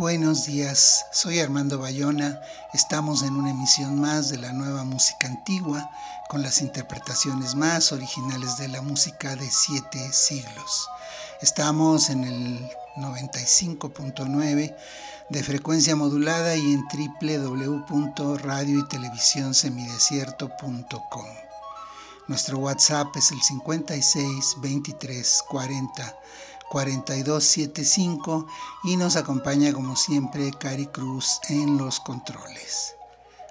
Buenos días, soy Armando Bayona, estamos en una emisión más de la nueva música antigua con las interpretaciones más originales de la música de siete siglos. Estamos en el 95.9 de frecuencia modulada y en www.radio y televisión. Nuestro WhatsApp es el 56 23 40 4275 y nos acompaña como siempre Cari Cruz en los controles.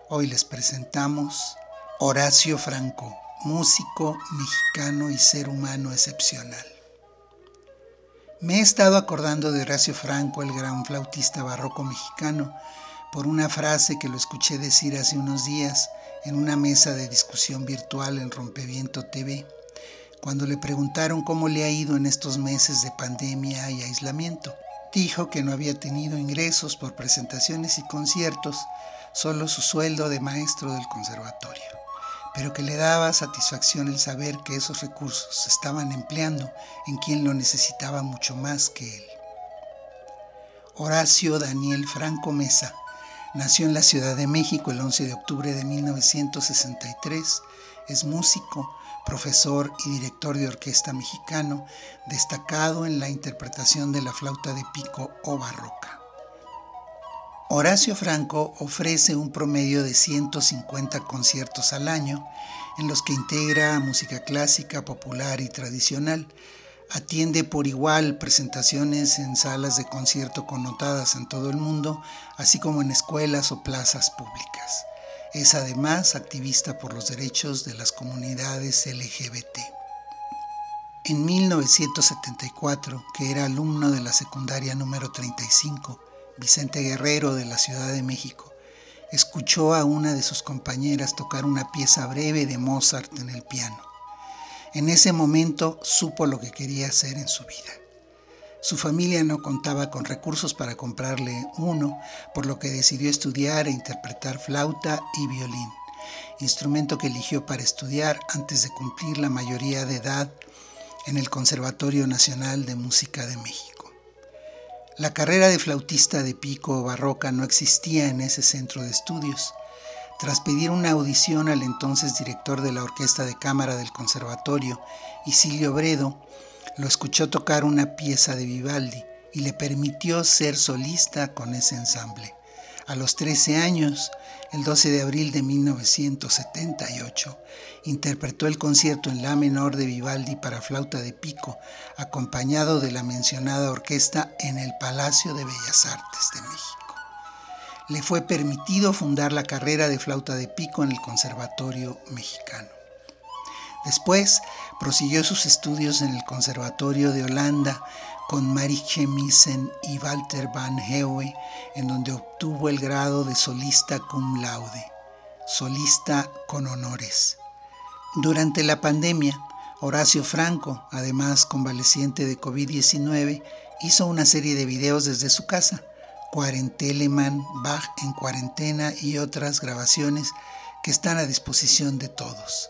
Hoy les presentamos Horacio Franco, músico mexicano y ser humano excepcional. Me he estado acordando de Horacio Franco, el gran flautista barroco mexicano, por una frase que lo escuché decir hace unos días en una mesa de discusión virtual en Rompeviento TV cuando le preguntaron cómo le ha ido en estos meses de pandemia y aislamiento. Dijo que no había tenido ingresos por presentaciones y conciertos, solo su sueldo de maestro del conservatorio, pero que le daba satisfacción el saber que esos recursos se estaban empleando en quien lo necesitaba mucho más que él. Horacio Daniel Franco Mesa nació en la Ciudad de México el 11 de octubre de 1963, es músico, profesor y director de orquesta mexicano, destacado en la interpretación de la flauta de pico o barroca. Horacio Franco ofrece un promedio de 150 conciertos al año, en los que integra música clásica, popular y tradicional. Atiende por igual presentaciones en salas de concierto connotadas en todo el mundo, así como en escuelas o plazas públicas. Es además activista por los derechos de las comunidades LGBT. En 1974, que era alumno de la secundaria número 35, Vicente Guerrero de la Ciudad de México, escuchó a una de sus compañeras tocar una pieza breve de Mozart en el piano. En ese momento supo lo que quería hacer en su vida. Su familia no contaba con recursos para comprarle uno, por lo que decidió estudiar e interpretar flauta y violín, instrumento que eligió para estudiar antes de cumplir la mayoría de edad en el Conservatorio Nacional de Música de México. La carrera de flautista de pico o barroca no existía en ese centro de estudios. Tras pedir una audición al entonces director de la Orquesta de Cámara del Conservatorio, Isilio Bredo, lo escuchó tocar una pieza de Vivaldi y le permitió ser solista con ese ensamble. A los 13 años, el 12 de abril de 1978, interpretó el concierto en La menor de Vivaldi para flauta de pico, acompañado de la mencionada orquesta en el Palacio de Bellas Artes de México. Le fue permitido fundar la carrera de flauta de pico en el Conservatorio Mexicano. Después prosiguió sus estudios en el Conservatorio de Holanda con Marie Chemissen y Walter van Heue, en donde obtuvo el grado de solista cum laude, solista con honores. Durante la pandemia, Horacio Franco, además convaleciente de COVID-19, hizo una serie de videos desde su casa, Cuarenteleman, Bach en cuarentena y otras grabaciones que están a disposición de todos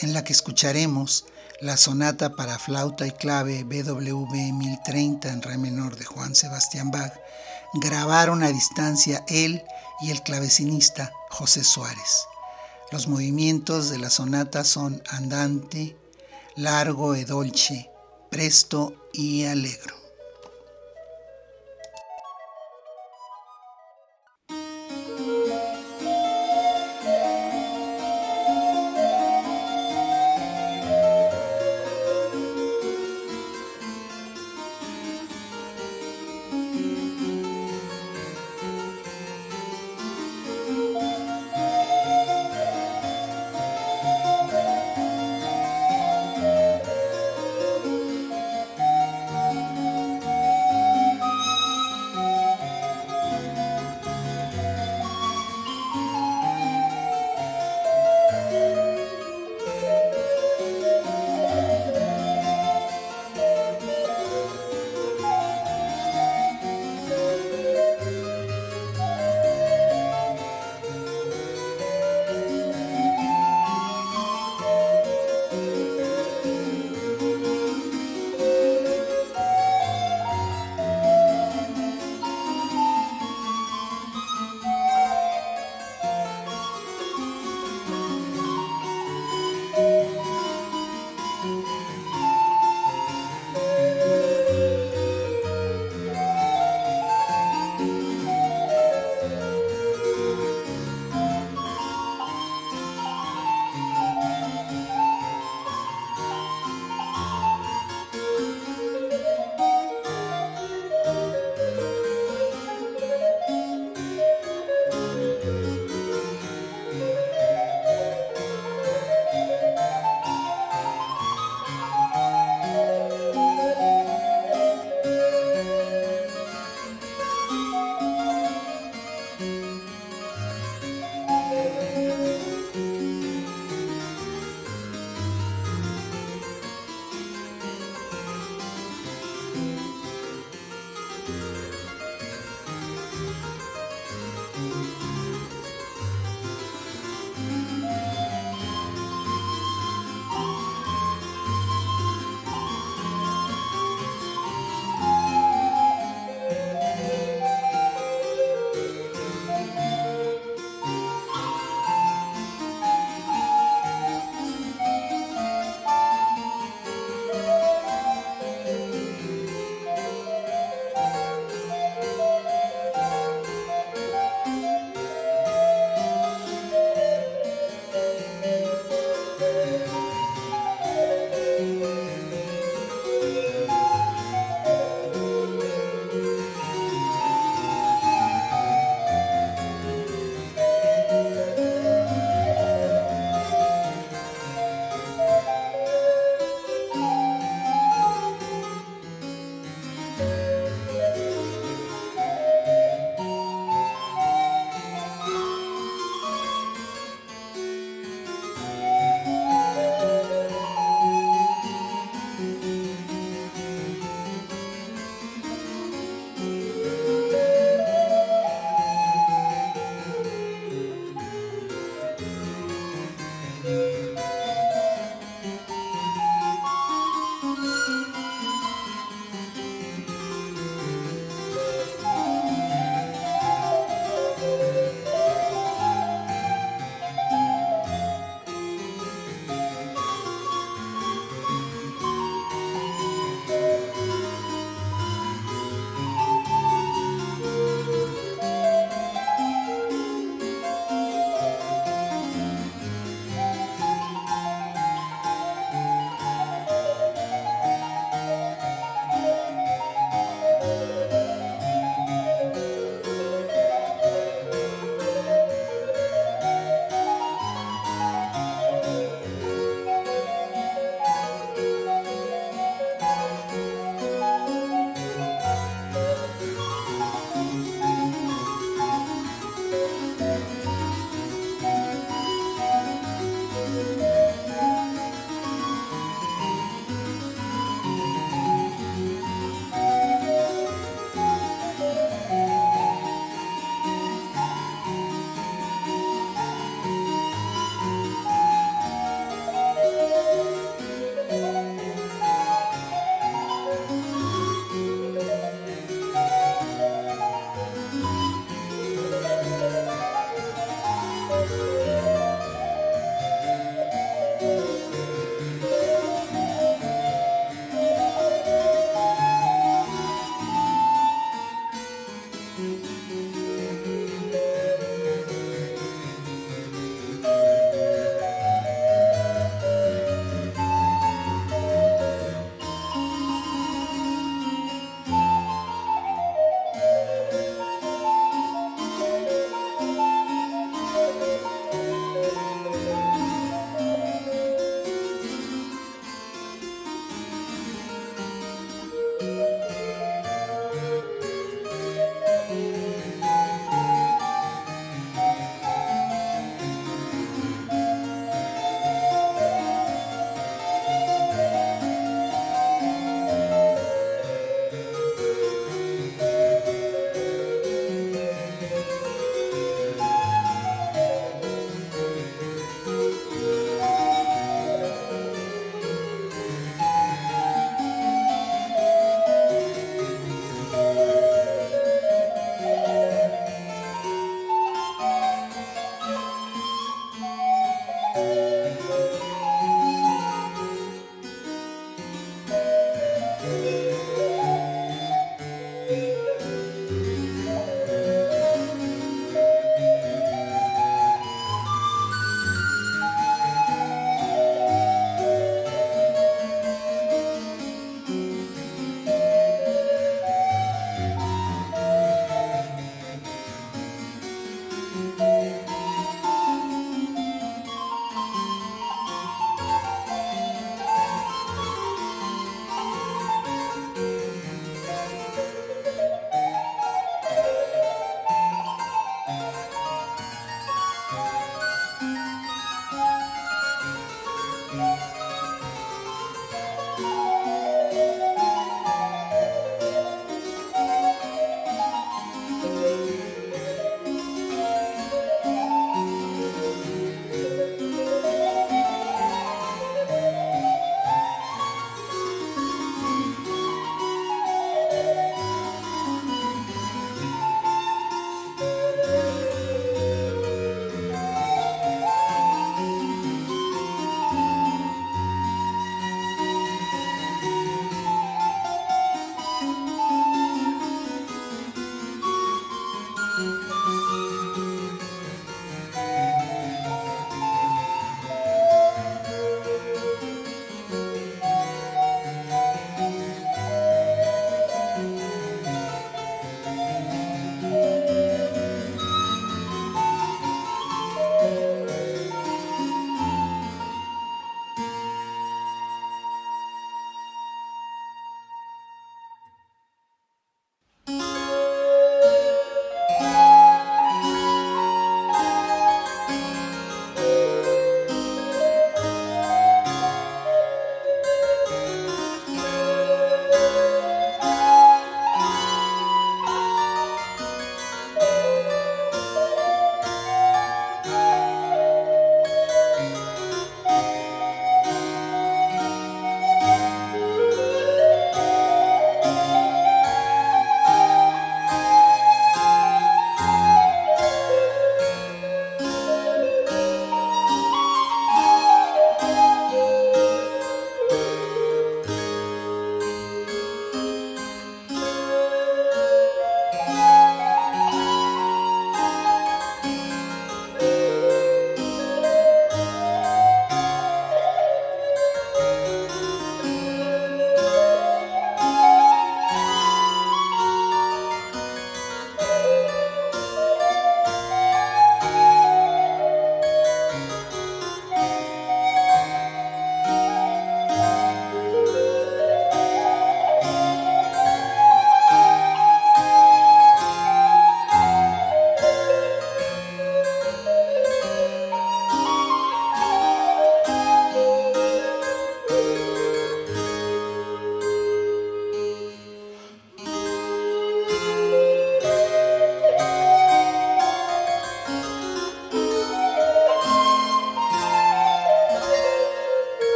en la que escucharemos la sonata para flauta y clave BWV 1030 en re menor de Juan Sebastián Bach, grabaron a distancia él y el clavecinista José Suárez. Los movimientos de la sonata son andante, largo e dolce, presto y alegro.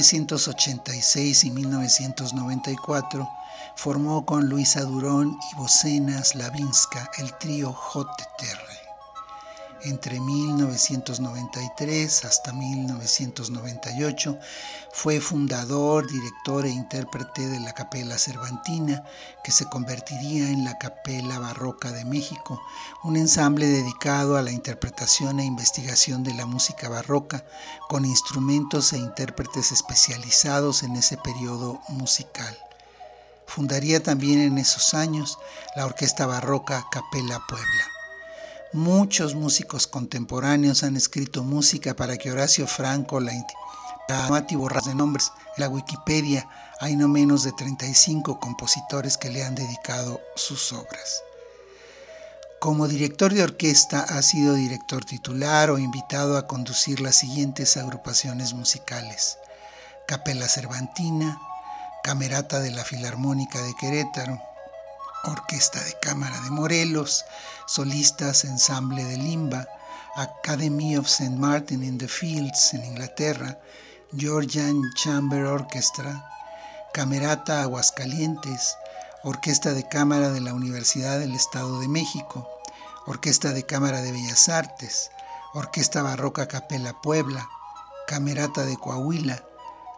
1986 y 1994 formó con Luisa Durón y Bocena Slavinska el trío JTR. Entre 1993 hasta 1998 fue fundador, director e intérprete de la Capela Cervantina, que se convertiría en la Capela Barroca de México, un ensamble dedicado a la interpretación e investigación de la música barroca, con instrumentos e intérpretes especializados en ese periodo musical. Fundaría también en esos años la Orquesta Barroca Capela Puebla. Muchos músicos contemporáneos han escrito música para que Horacio Franco la Mati borras de nombres. En la Wikipedia hay no menos de 35 compositores que le han dedicado sus obras. Como director de orquesta ha sido director titular o invitado a conducir las siguientes agrupaciones musicales. Capela Cervantina, Camerata de la Filarmónica de Querétaro, Orquesta de Cámara de Morelos, Solistas Ensamble de Limba, Academy of St. Martin in the Fields en Inglaterra, Georgian Chamber Orchestra, Camerata Aguascalientes, Orquesta de Cámara de la Universidad del Estado de México, Orquesta de Cámara de Bellas Artes, Orquesta Barroca Capela Puebla, Camerata de Coahuila,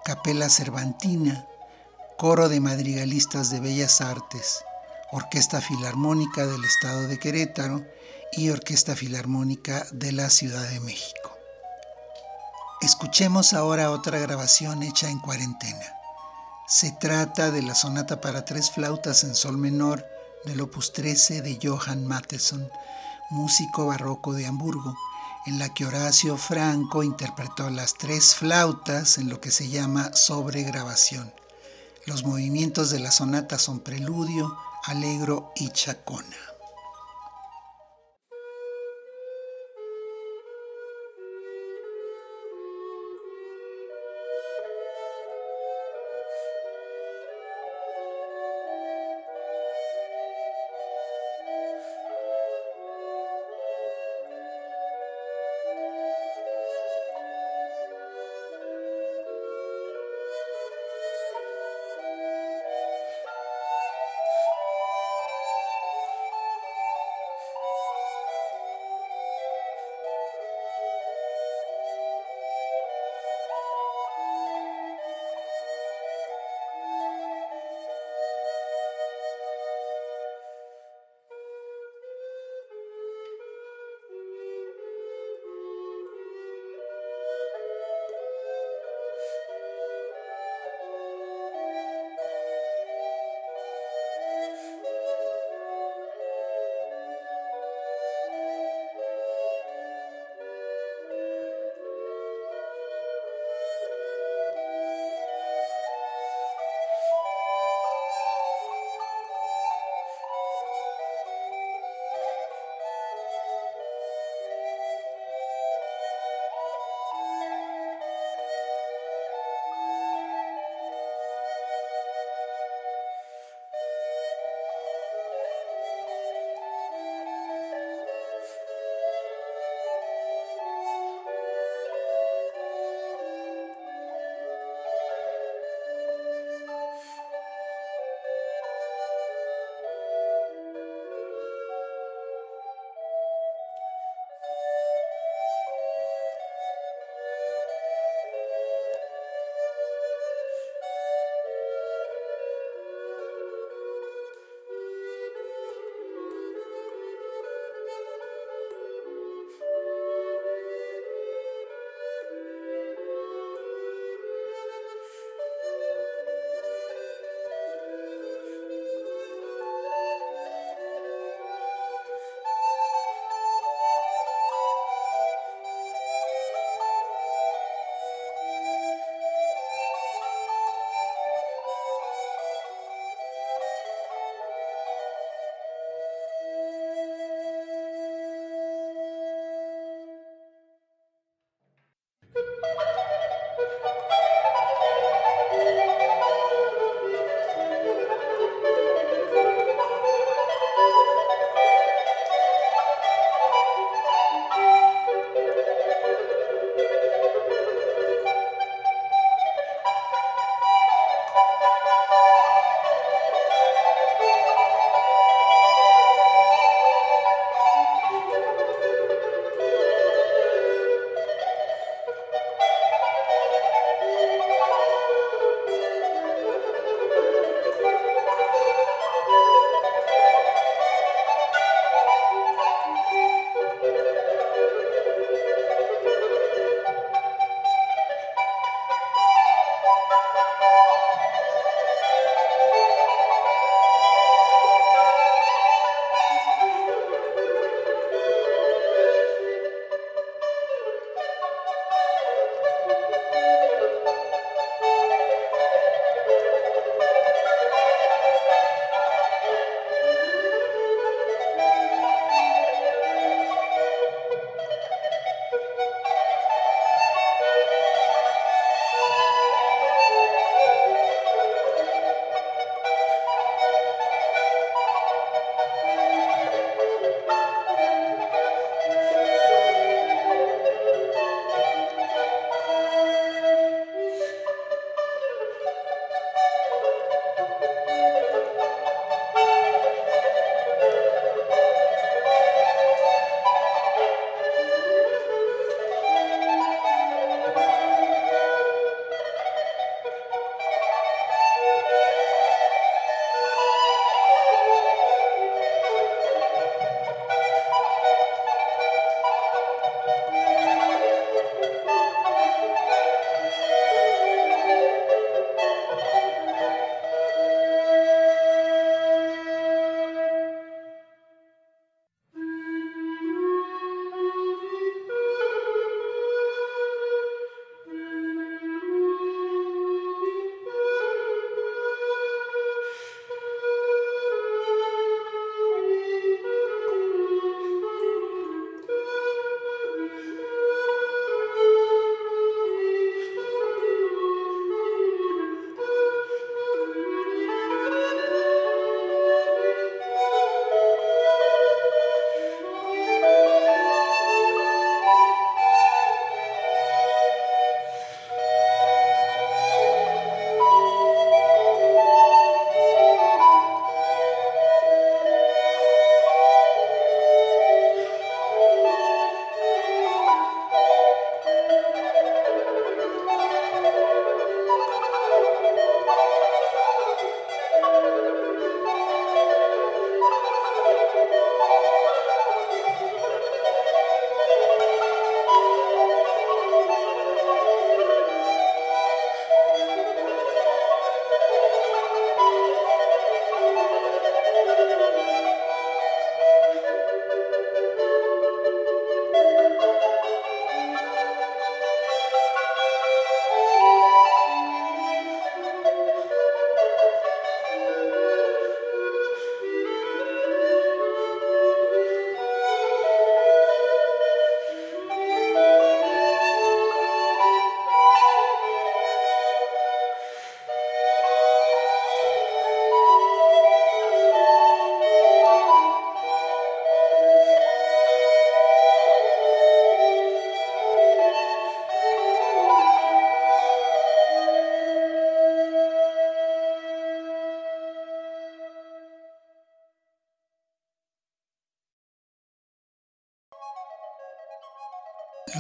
Capela Cervantina, Coro de Madrigalistas de Bellas Artes, Orquesta Filarmónica del Estado de Querétaro y Orquesta Filarmónica de la Ciudad de México. Escuchemos ahora otra grabación hecha en cuarentena. Se trata de la sonata para tres flautas en sol menor del opus 13 de Johann Mattheson, músico barroco de Hamburgo, en la que Horacio Franco interpretó las tres flautas en lo que se llama sobregrabación. Los movimientos de la sonata son preludio, alegro y chacona.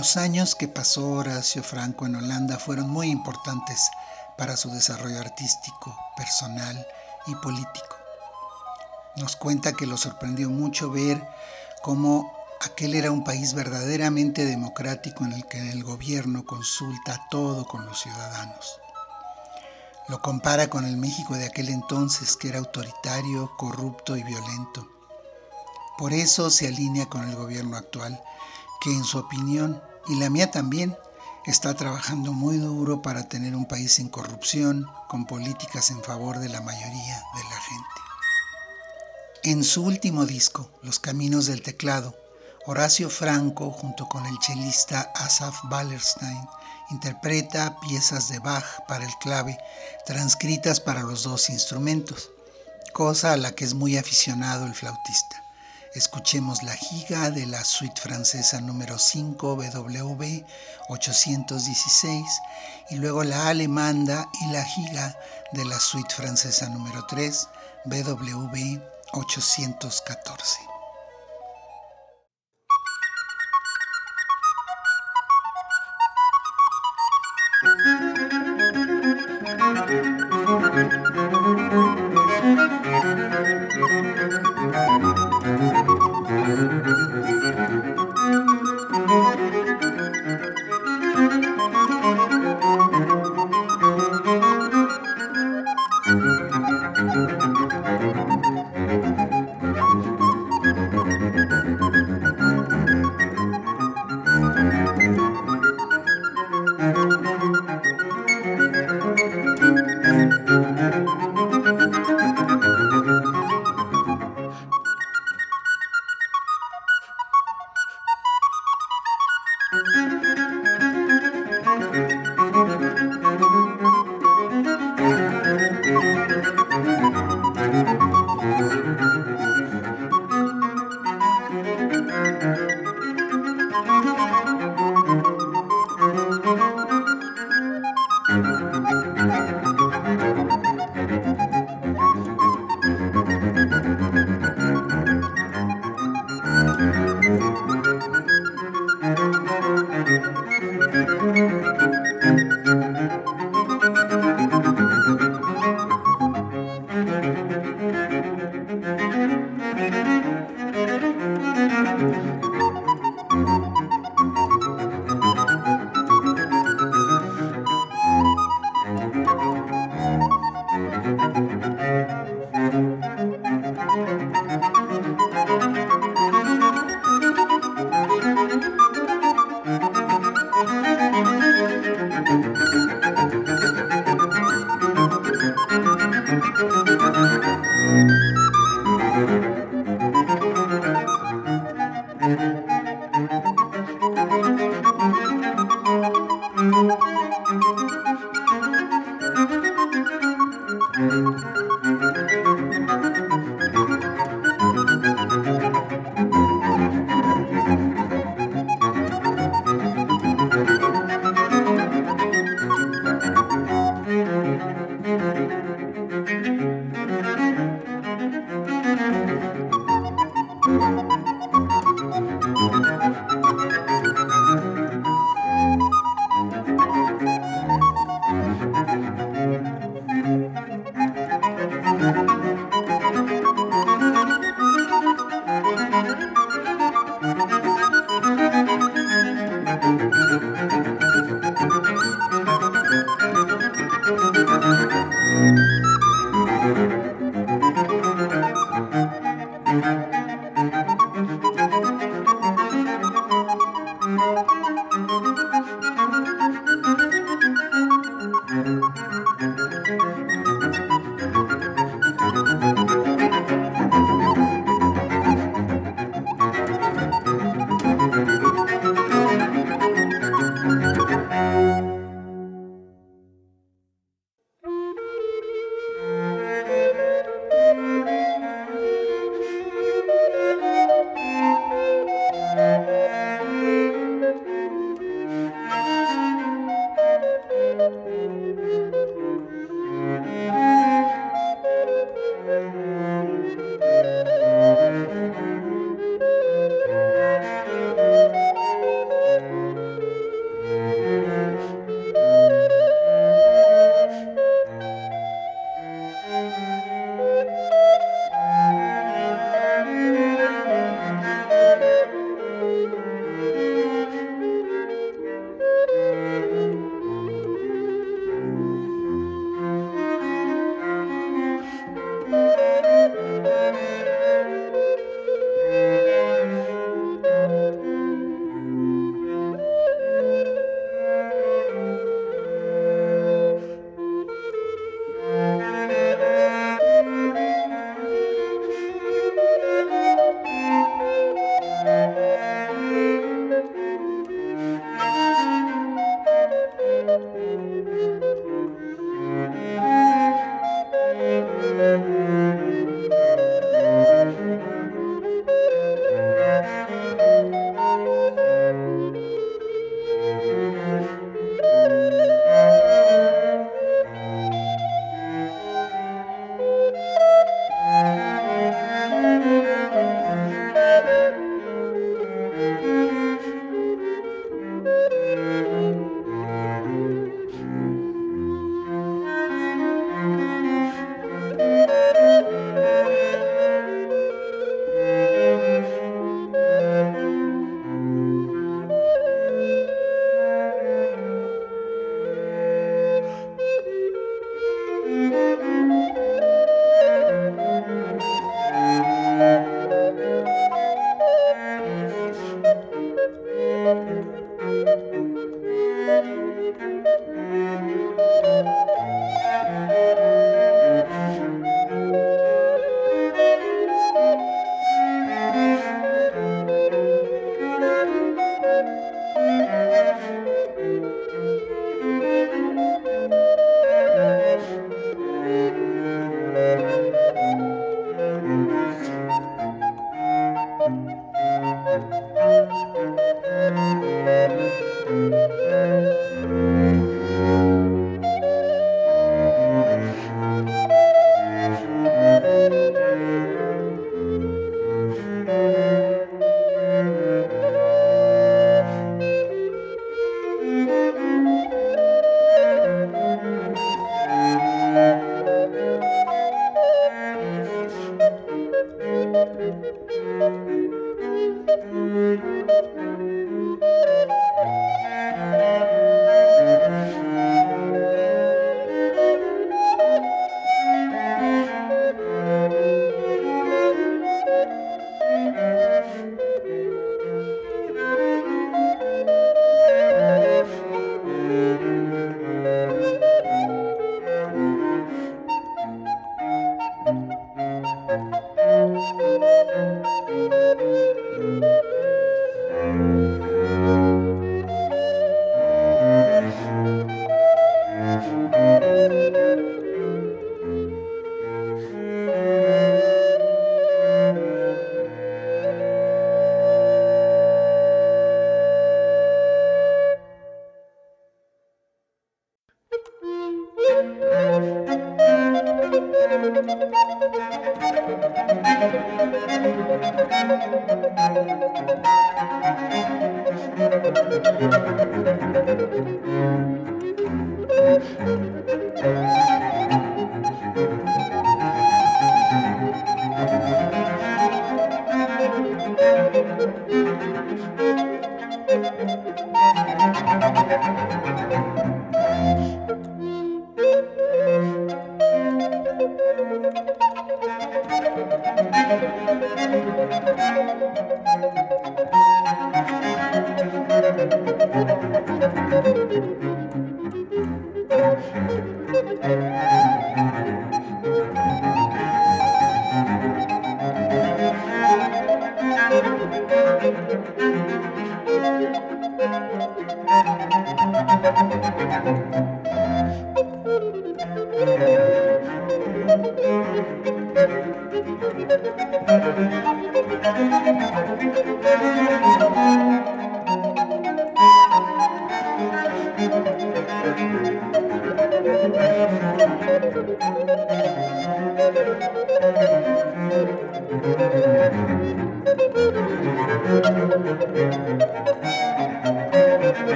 Los años que pasó Horacio Franco en Holanda fueron muy importantes para su desarrollo artístico, personal y político. Nos cuenta que lo sorprendió mucho ver cómo aquel era un país verdaderamente democrático en el que el gobierno consulta todo con los ciudadanos. Lo compara con el México de aquel entonces que era autoritario, corrupto y violento. Por eso se alinea con el gobierno actual, que en su opinión, y la mía también, está trabajando muy duro para tener un país sin corrupción, con políticas en favor de la mayoría de la gente. En su último disco, Los Caminos del Teclado, Horacio Franco, junto con el chelista Asaf Wallerstein, interpreta piezas de Bach para el clave, transcritas para los dos instrumentos, cosa a la que es muy aficionado el flautista. Escuchemos la giga de la suite francesa número 5 BWV 816 y luego la alemanda y la giga de la suite francesa número 3 BWV 814.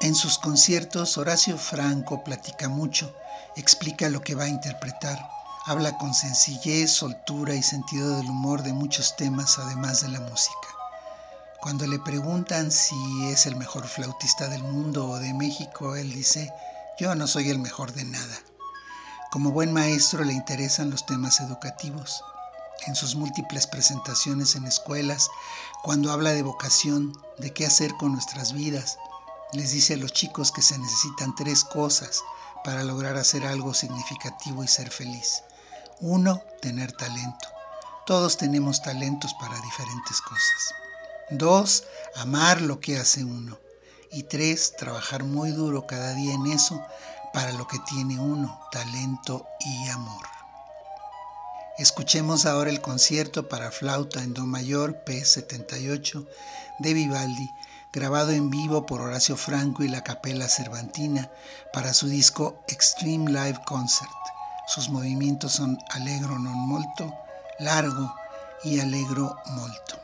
En sus conciertos, Horacio Franco platica mucho, explica lo que va a interpretar, habla con sencillez, soltura y sentido del humor de muchos temas además de la música. Cuando le preguntan si es el mejor flautista del mundo o de México, él dice, yo no soy el mejor de nada. Como buen maestro le interesan los temas educativos. En sus múltiples presentaciones en escuelas, cuando habla de vocación, de qué hacer con nuestras vidas, les dice a los chicos que se necesitan tres cosas para lograr hacer algo significativo y ser feliz. Uno, tener talento. Todos tenemos talentos para diferentes cosas. Dos, amar lo que hace uno. Y tres, trabajar muy duro cada día en eso para lo que tiene uno, talento y amor. Escuchemos ahora el concierto para flauta en Do mayor P78 de Vivaldi grabado en vivo por Horacio Franco y la Capella Cervantina para su disco Extreme Live Concert. Sus movimientos son allegro non molto, largo y allegro molto.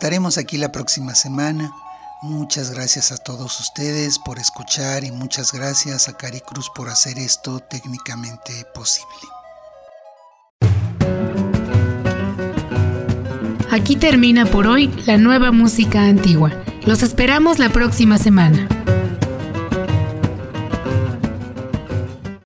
Estaremos aquí la próxima semana. Muchas gracias a todos ustedes por escuchar y muchas gracias a Cari Cruz por hacer esto técnicamente posible. Aquí termina por hoy la nueva música antigua. Los esperamos la próxima semana.